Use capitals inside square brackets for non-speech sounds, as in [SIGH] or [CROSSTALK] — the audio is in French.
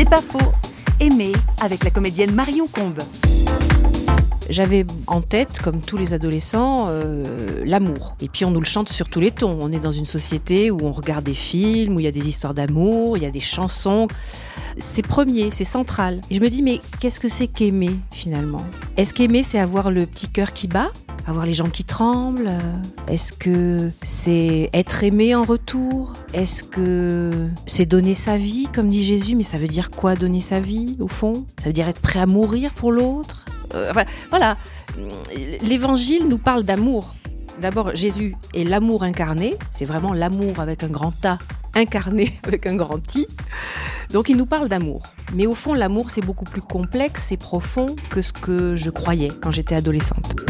C'est pas faux. Aimer avec la comédienne Marion Combe. J'avais en tête, comme tous les adolescents, euh, l'amour. Et puis on nous le chante sur tous les tons. On est dans une société où on regarde des films, où il y a des histoires d'amour, il y a des chansons. C'est premier, c'est central. Et je me dis, mais qu'est-ce que c'est qu'aimer finalement? Est-ce qu'aimer, c'est avoir le petit cœur qui bat? Avoir les gens qui tremblent Est-ce que c'est être aimé en retour? Est-ce que c'est donner sa vie, comme dit Jésus Mais ça veut dire quoi donner sa vie, au fond? Ça veut dire être prêt à mourir pour l'autre? Euh, enfin, Voilà, l'évangile nous parle d'amour. D'abord, Jésus est l'amour incarné, c'est vraiment l'amour avec un grand A, incarné [LAUGHS] avec un grand I. Donc il nous parle d'amour. Mais au fond, l'amour, c'est beaucoup plus complexe et profond que ce que je croyais quand j'étais adolescente.